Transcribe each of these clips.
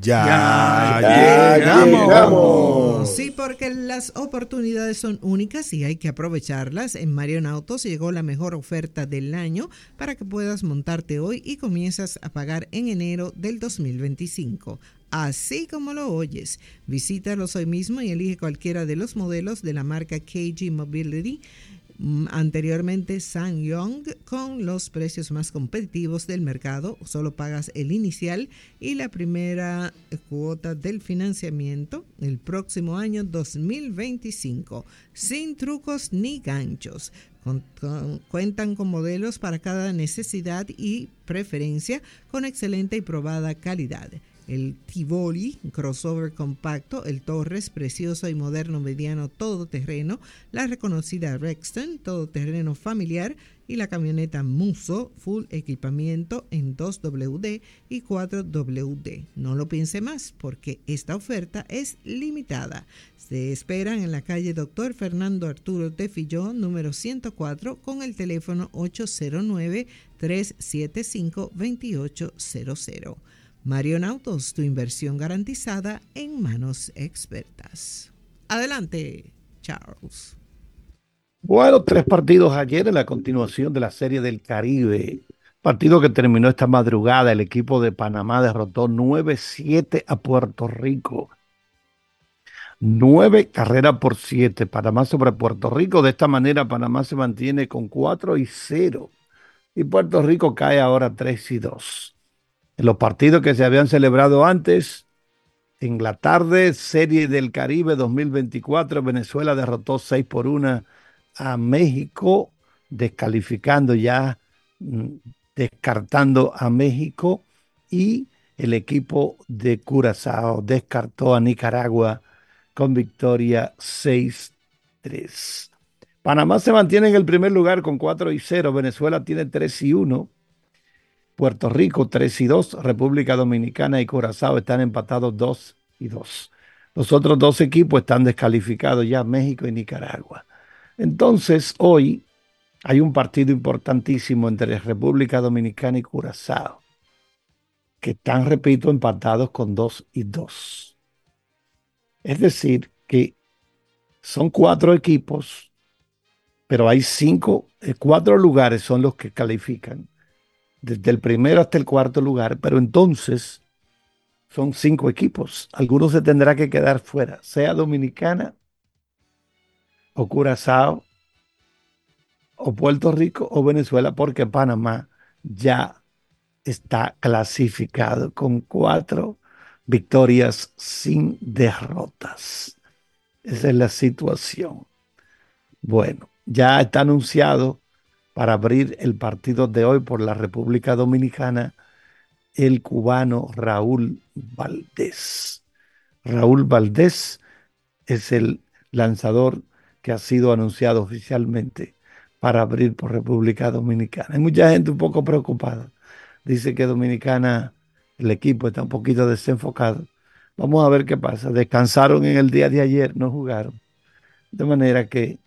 Ya, llegamos. Sí, porque las oportunidades son únicas y hay que aprovecharlas. En Marion Autos llegó la mejor oferta del año para que puedas montarte hoy y comienzas a pagar en enero del 2025. Así como lo oyes, visítalos hoy mismo y elige cualquiera de los modelos de la marca KG Mobility Mm, anteriormente Young con los precios más competitivos del mercado. Solo pagas el inicial y la primera cuota del financiamiento el próximo año 2025, sin trucos ni ganchos. cuentan con modelos para cada necesidad y preferencia con excelente y probada calidad el Tivoli crossover compacto, el Torres precioso y moderno mediano todoterreno, la reconocida Rexton todoterreno familiar y la camioneta Muso full equipamiento en 2WD y 4WD. No lo piense más porque esta oferta es limitada. Se esperan en la calle Dr. Fernando Arturo de Fillón, número 104, con el teléfono 809 375 2800. Marion Autos, tu inversión garantizada en manos expertas. Adelante, Charles. Bueno, tres partidos ayer en la continuación de la Serie del Caribe. Partido que terminó esta madrugada. El equipo de Panamá derrotó 9-7 a Puerto Rico. Nueve carreras por siete. Panamá sobre Puerto Rico. De esta manera, Panamá se mantiene con 4 y 0. Y Puerto Rico cae ahora 3 y 2 en los partidos que se habían celebrado antes. En la tarde, Serie del Caribe 2024, Venezuela derrotó 6 por 1 a México, descalificando ya, mm, descartando a México. Y el equipo de Curazao descartó a Nicaragua con victoria 6-3. Panamá se mantiene en el primer lugar con 4 y 0. Venezuela tiene 3 y 1. Puerto Rico 3 y 2, República Dominicana y Curazao están empatados 2 y 2. Los otros dos equipos están descalificados ya, México y Nicaragua. Entonces, hoy hay un partido importantísimo entre República Dominicana y Curazao, que están, repito, empatados con 2 y 2. Es decir, que son cuatro equipos, pero hay cinco, eh, cuatro lugares son los que califican desde el primero hasta el cuarto lugar, pero entonces son cinco equipos. Algunos se tendrá que quedar fuera, sea Dominicana o Curazao o Puerto Rico o Venezuela, porque Panamá ya está clasificado con cuatro victorias sin derrotas. Esa es la situación. Bueno, ya está anunciado para abrir el partido de hoy por la República Dominicana, el cubano Raúl Valdés. Raúl Valdés es el lanzador que ha sido anunciado oficialmente para abrir por República Dominicana. Hay mucha gente un poco preocupada. Dice que Dominicana, el equipo está un poquito desenfocado. Vamos a ver qué pasa. Descansaron en el día de ayer, no jugaron. De manera que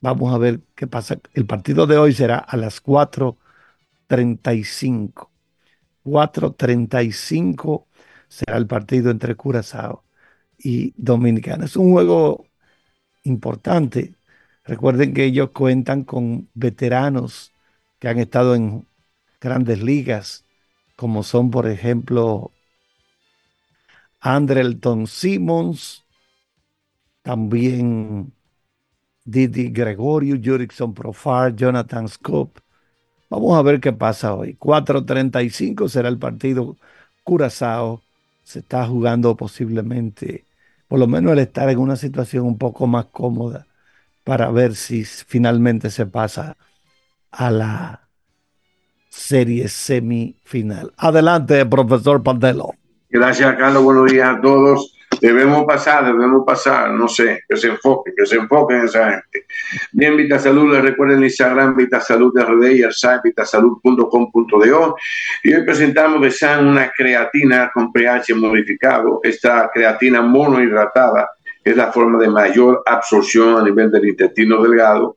Vamos a ver qué pasa. El partido de hoy será a las 4.35. 4.35 será el partido entre Curazao y Dominicana. Es un juego importante. Recuerden que ellos cuentan con veteranos que han estado en grandes ligas, como son, por ejemplo, Andrelton Simmons, también Didi Gregorio, Jurickson Profar, Jonathan Scoop. Vamos a ver qué pasa hoy. 4.35 será el partido Curazao. Se está jugando posiblemente, por lo menos el estar en una situación un poco más cómoda para ver si finalmente se pasa a la serie semifinal. Adelante, profesor Pandelo. Gracias, Carlos. Buenos días a todos. Debemos pasar, debemos pasar, no sé, que se enfoquen, que se enfoquen en esa gente. Bien, Vitasalud, les recuerden Instagram Vitasalud RD y el site vitasalud.com.do. Y hoy presentamos de San una creatina con pH modificado, esta creatina monohidratada, es la forma de mayor absorción a nivel del intestino delgado,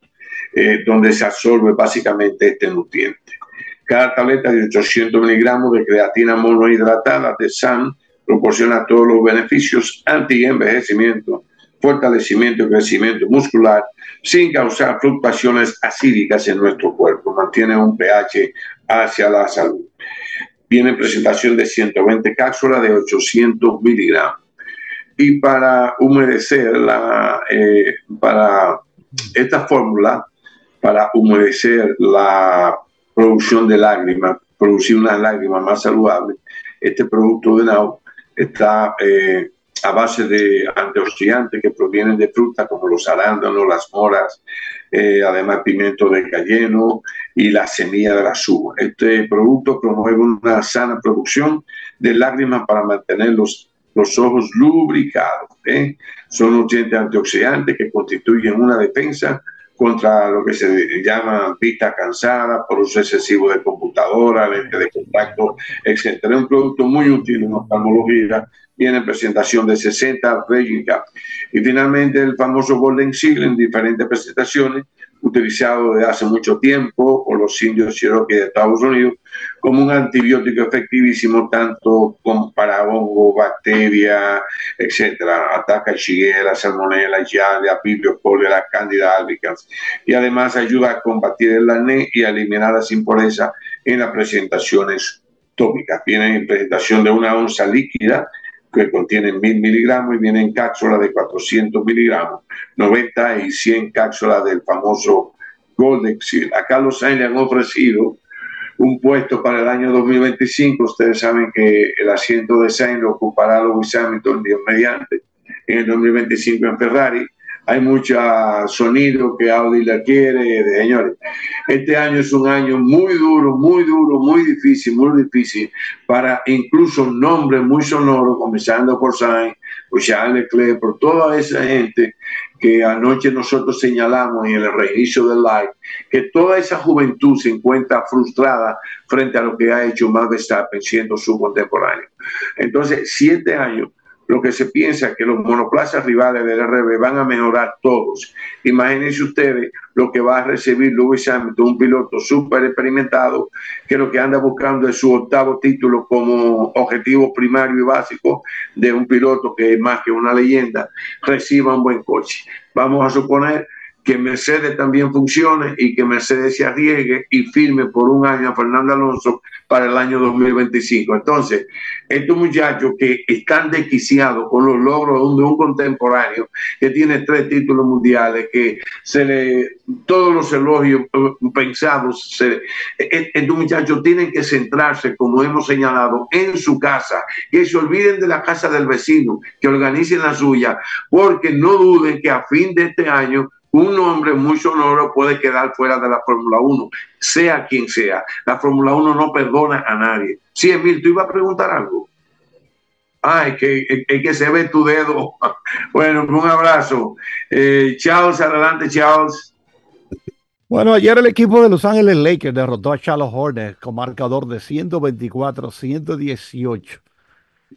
eh, donde se absorbe básicamente este nutriente. Cada tableta de 800 miligramos de creatina monohidratada de SAN proporciona todos los beneficios anti-envejecimiento, fortalecimiento y crecimiento muscular sin causar fluctuaciones acídicas en nuestro cuerpo. Mantiene un pH hacia la salud. Viene en presentación de 120 cápsulas de 800 miligramos. Y para humedecer la, eh, para esta fórmula, para humedecer la producción de lágrimas, producir unas lágrimas más saludables, este producto de Now está eh, a base de antioxidantes que provienen de frutas como los arándanos, las moras, eh, además pimiento de cayeno y la semilla de la suba. Este producto promueve una sana producción de lágrimas para mantener los, los ojos lubricados. ¿eh? Son nutrientes antioxidantes que constituyen una defensa contra lo que se llama vista cansada por uso excesivo de computadora, lente de contacto, etc. Es un producto muy útil en oftalmología, viene en presentación de 60 régicas. Y finalmente el famoso Golden Seal en diferentes presentaciones, utilizado desde hace mucho tiempo por los indios Cherokee de Estados Unidos como un antibiótico efectivísimo tanto con para hongo, bacteria, etcétera. Ataca Shigella, Salmonella, Giardia, Pibrio, Cólera, Candida albicans y además ayuda a combatir el acné y a eliminar las impurezas en las presentaciones tópicas. Viene en presentación de una onza líquida que contienen 1000 miligramos y vienen cápsulas de 400 miligramos, 90 y 100 cápsulas del famoso Golden Seal. Acá los Sainz le han ofrecido un puesto para el año 2025. Ustedes saben que el asiento de Sainz lo ocupará Lewis Hamilton, mediante, en el 2025 en Ferrari hay mucho sonido que Audi le quiere, señores. Este año es un año muy duro, muy duro, muy difícil, muy difícil para incluso nombres muy sonoros, comenzando por Sainz, por Charles Leclerc, por toda esa gente que anoche nosotros señalamos en el reinicio del live, que toda esa juventud se encuentra frustrada frente a lo que ha hecho Max Verstappen siendo su contemporáneo. Entonces, siete años lo que se piensa que los monoplazas rivales del RB van a mejorar todos. Imagínense ustedes lo que va a recibir Lewis Hamilton, un piloto súper experimentado, que lo que anda buscando es su octavo título como objetivo primario y básico de un piloto que es más que una leyenda, reciba un buen coche. Vamos a suponer que Mercedes también funcione y que Mercedes se arriesgue y firme por un año a Fernando Alonso para el año 2025. Entonces, estos muchachos que están desquiciados con los logros de un contemporáneo que tiene tres títulos mundiales, que se le, todos los elogios eh, pensados, se, eh, estos muchachos tienen que centrarse, como hemos señalado, en su casa, que se olviden de la casa del vecino, que organicen la suya, porque no duden que a fin de este año un hombre muy sonoro puede quedar fuera de la Fórmula 1, sea quien sea. La Fórmula 1 no perdona a nadie. Sí, Emil, tú ibas a preguntar algo. Que, es que se ve tu dedo. Bueno, un abrazo. Eh, Charles, adelante, Charles. Bueno, ayer el equipo de Los Ángeles Lakers derrotó a Charles Hornets con marcador de 124-118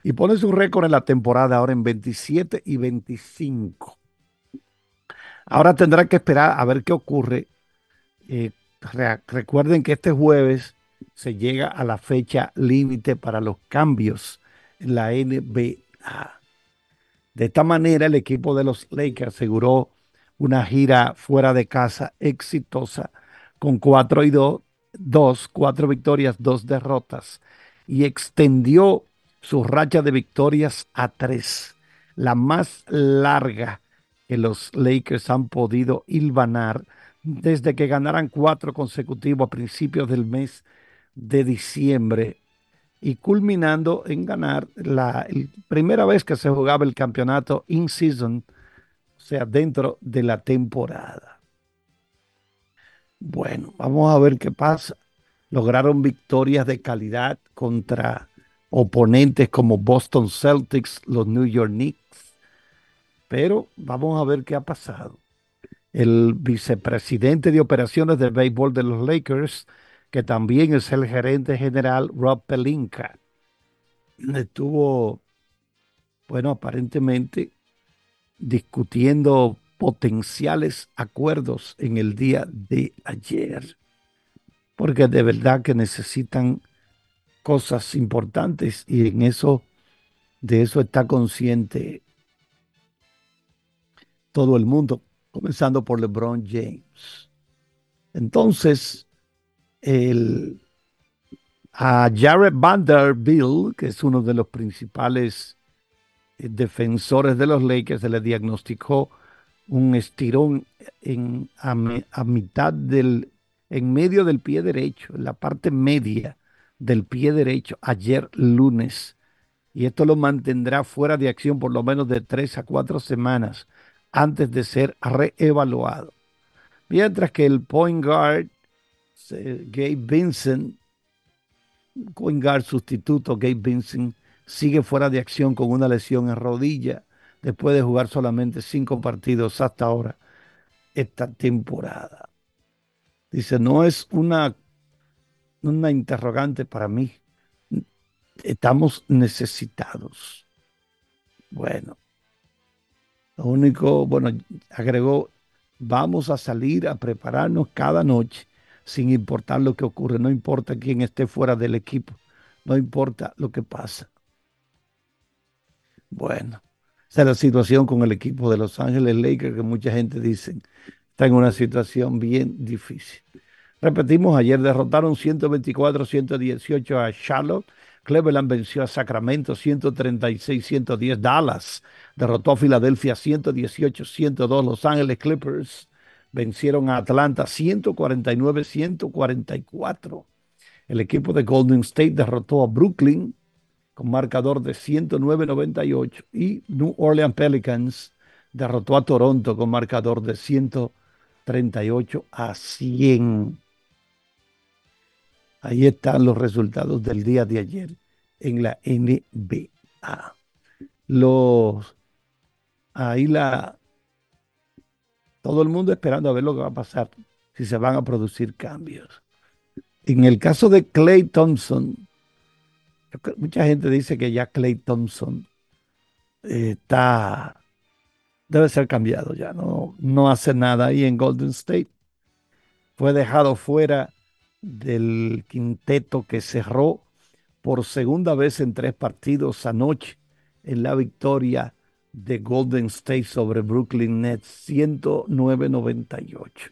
y pone su récord en la temporada ahora en 27 y 25. Ahora tendrán que esperar a ver qué ocurre. Eh, recuerden que este jueves se llega a la fecha límite para los cambios en la NBA. De esta manera, el equipo de los Lakers aseguró una gira fuera de casa exitosa con 4 y 2, dos, cuatro victorias, dos derrotas y extendió su racha de victorias a tres, la más larga que los Lakers han podido hilvanar desde que ganaran cuatro consecutivos a principios del mes de diciembre y culminando en ganar la primera vez que se jugaba el campeonato in season, o sea, dentro de la temporada. Bueno, vamos a ver qué pasa. Lograron victorias de calidad contra oponentes como Boston Celtics, los New York Knicks. Pero vamos a ver qué ha pasado. El vicepresidente de operaciones de béisbol de los Lakers, que también es el gerente general, Rob Pelinka, estuvo, bueno, aparentemente discutiendo potenciales acuerdos en el día de ayer, porque de verdad que necesitan cosas importantes y en eso, de eso está consciente todo el mundo, comenzando por LeBron James. Entonces, el, a Jared Vanderbilt, que es uno de los principales eh, defensores de los Lakers, se le diagnosticó un estirón en, a, mitad del, en medio del pie derecho, en la parte media del pie derecho, ayer lunes. Y esto lo mantendrá fuera de acción por lo menos de tres a cuatro semanas antes de ser reevaluado. Mientras que el point guard, Gabe Vincent, point guard sustituto Gabe Vincent, sigue fuera de acción con una lesión en rodilla después de jugar solamente cinco partidos hasta ahora esta temporada. Dice, no es una, una interrogante para mí. Estamos necesitados. Bueno, lo único, bueno, agregó, vamos a salir a prepararnos cada noche sin importar lo que ocurre, no importa quién esté fuera del equipo, no importa lo que pasa. Bueno, esa es la situación con el equipo de Los Ángeles Lakers, que mucha gente dice está en una situación bien difícil. Repetimos, ayer derrotaron 124-118 a Charlotte. Cleveland venció a Sacramento 136-110. Dallas derrotó a Filadelfia 118-102. Los Ángeles Clippers vencieron a Atlanta 149-144. El equipo de Golden State derrotó a Brooklyn con marcador de 109-98 y New Orleans Pelicans derrotó a Toronto con marcador de 138 a 100. Ahí están los resultados del día de ayer en la NBA. Los ahí la todo el mundo esperando a ver lo que va a pasar, si se van a producir cambios. En el caso de Clay Thompson, mucha gente dice que ya Clay Thompson eh, está, debe ser cambiado ya, no, no hace nada ahí en Golden State. Fue dejado fuera del quinteto que cerró por segunda vez en tres partidos anoche en la victoria de Golden State sobre Brooklyn Nets 109-98.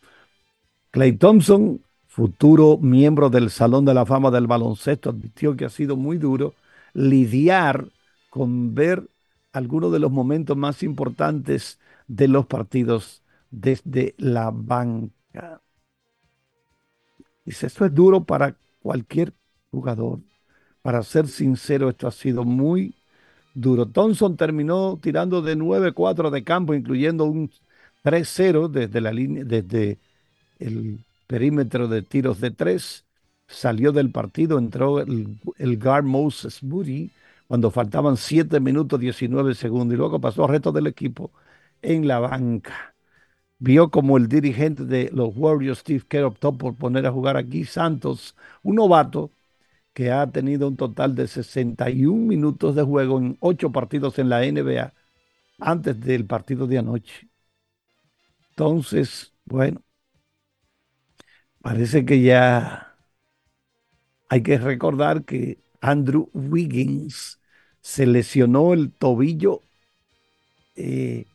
Clay Thompson futuro miembro del Salón de la Fama del Baloncesto, admitió que ha sido muy duro lidiar con ver algunos de los momentos más importantes de los partidos desde la banca. Dice, esto es duro para cualquier jugador. Para ser sincero, esto ha sido muy duro. Thompson terminó tirando de 9-4 de campo, incluyendo un 3-0 desde la línea, desde el perímetro de tiros de tres. Salió del partido, entró el, el guard Moses Moody cuando faltaban 7 minutos 19 segundos y luego pasó al resto del equipo en la banca. Vio como el dirigente de los Warriors, Steve Kerr, optó por poner a jugar aquí Santos, un novato que ha tenido un total de 61 minutos de juego en 8 partidos en la NBA antes del partido de anoche. Entonces, bueno, Parece que ya hay que recordar que Andrew Wiggins se lesionó el tobillo eh,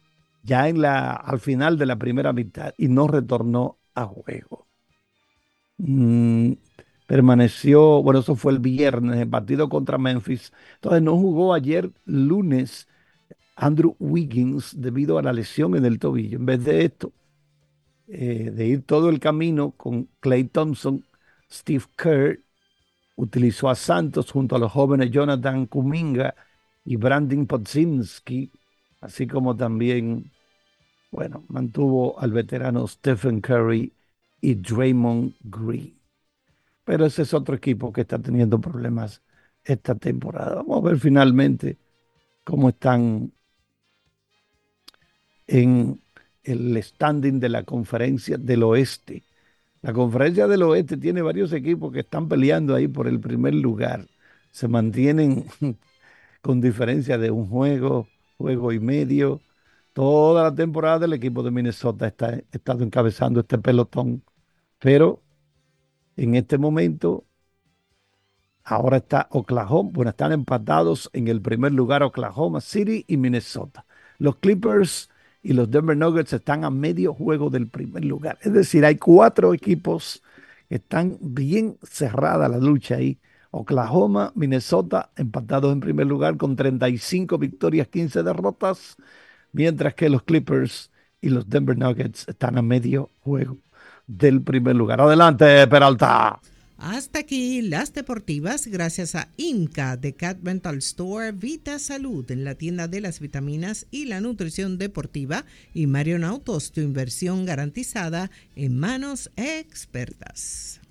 ya en la, al final de la primera mitad y no retornó a juego. Mm, permaneció, bueno, eso fue el viernes, el partido contra Memphis. Entonces no jugó ayer lunes Andrew Wiggins debido a la lesión en el tobillo. En vez de esto, eh, de ir todo el camino con Clay Thompson, Steve Kerr utilizó a Santos junto a los jóvenes Jonathan Kuminga y Brandon Podzinski, así como también, bueno, mantuvo al veterano Stephen Curry y Draymond Green. Pero ese es otro equipo que está teniendo problemas esta temporada. Vamos a ver finalmente cómo están en el standing de la conferencia del oeste. La conferencia del oeste tiene varios equipos que están peleando ahí por el primer lugar. Se mantienen con diferencia de un juego, juego y medio. Toda la temporada el equipo de Minnesota está, estado encabezando este pelotón. Pero en este momento, ahora está Oklahoma. Bueno, están empatados en el primer lugar Oklahoma City y Minnesota. Los Clippers y los Denver Nuggets están a medio juego del primer lugar. Es decir, hay cuatro equipos que están bien cerrada la lucha ahí. Oklahoma, Minnesota empatados en primer lugar con 35 victorias, 15 derrotas, mientras que los Clippers y los Denver Nuggets están a medio juego del primer lugar. Adelante, Peralta. Hasta aquí las deportivas gracias a Inca de Cat Rental Store, Vita Salud en la tienda de las vitaminas y la nutrición deportiva y Marion Autos, tu inversión garantizada en manos expertas.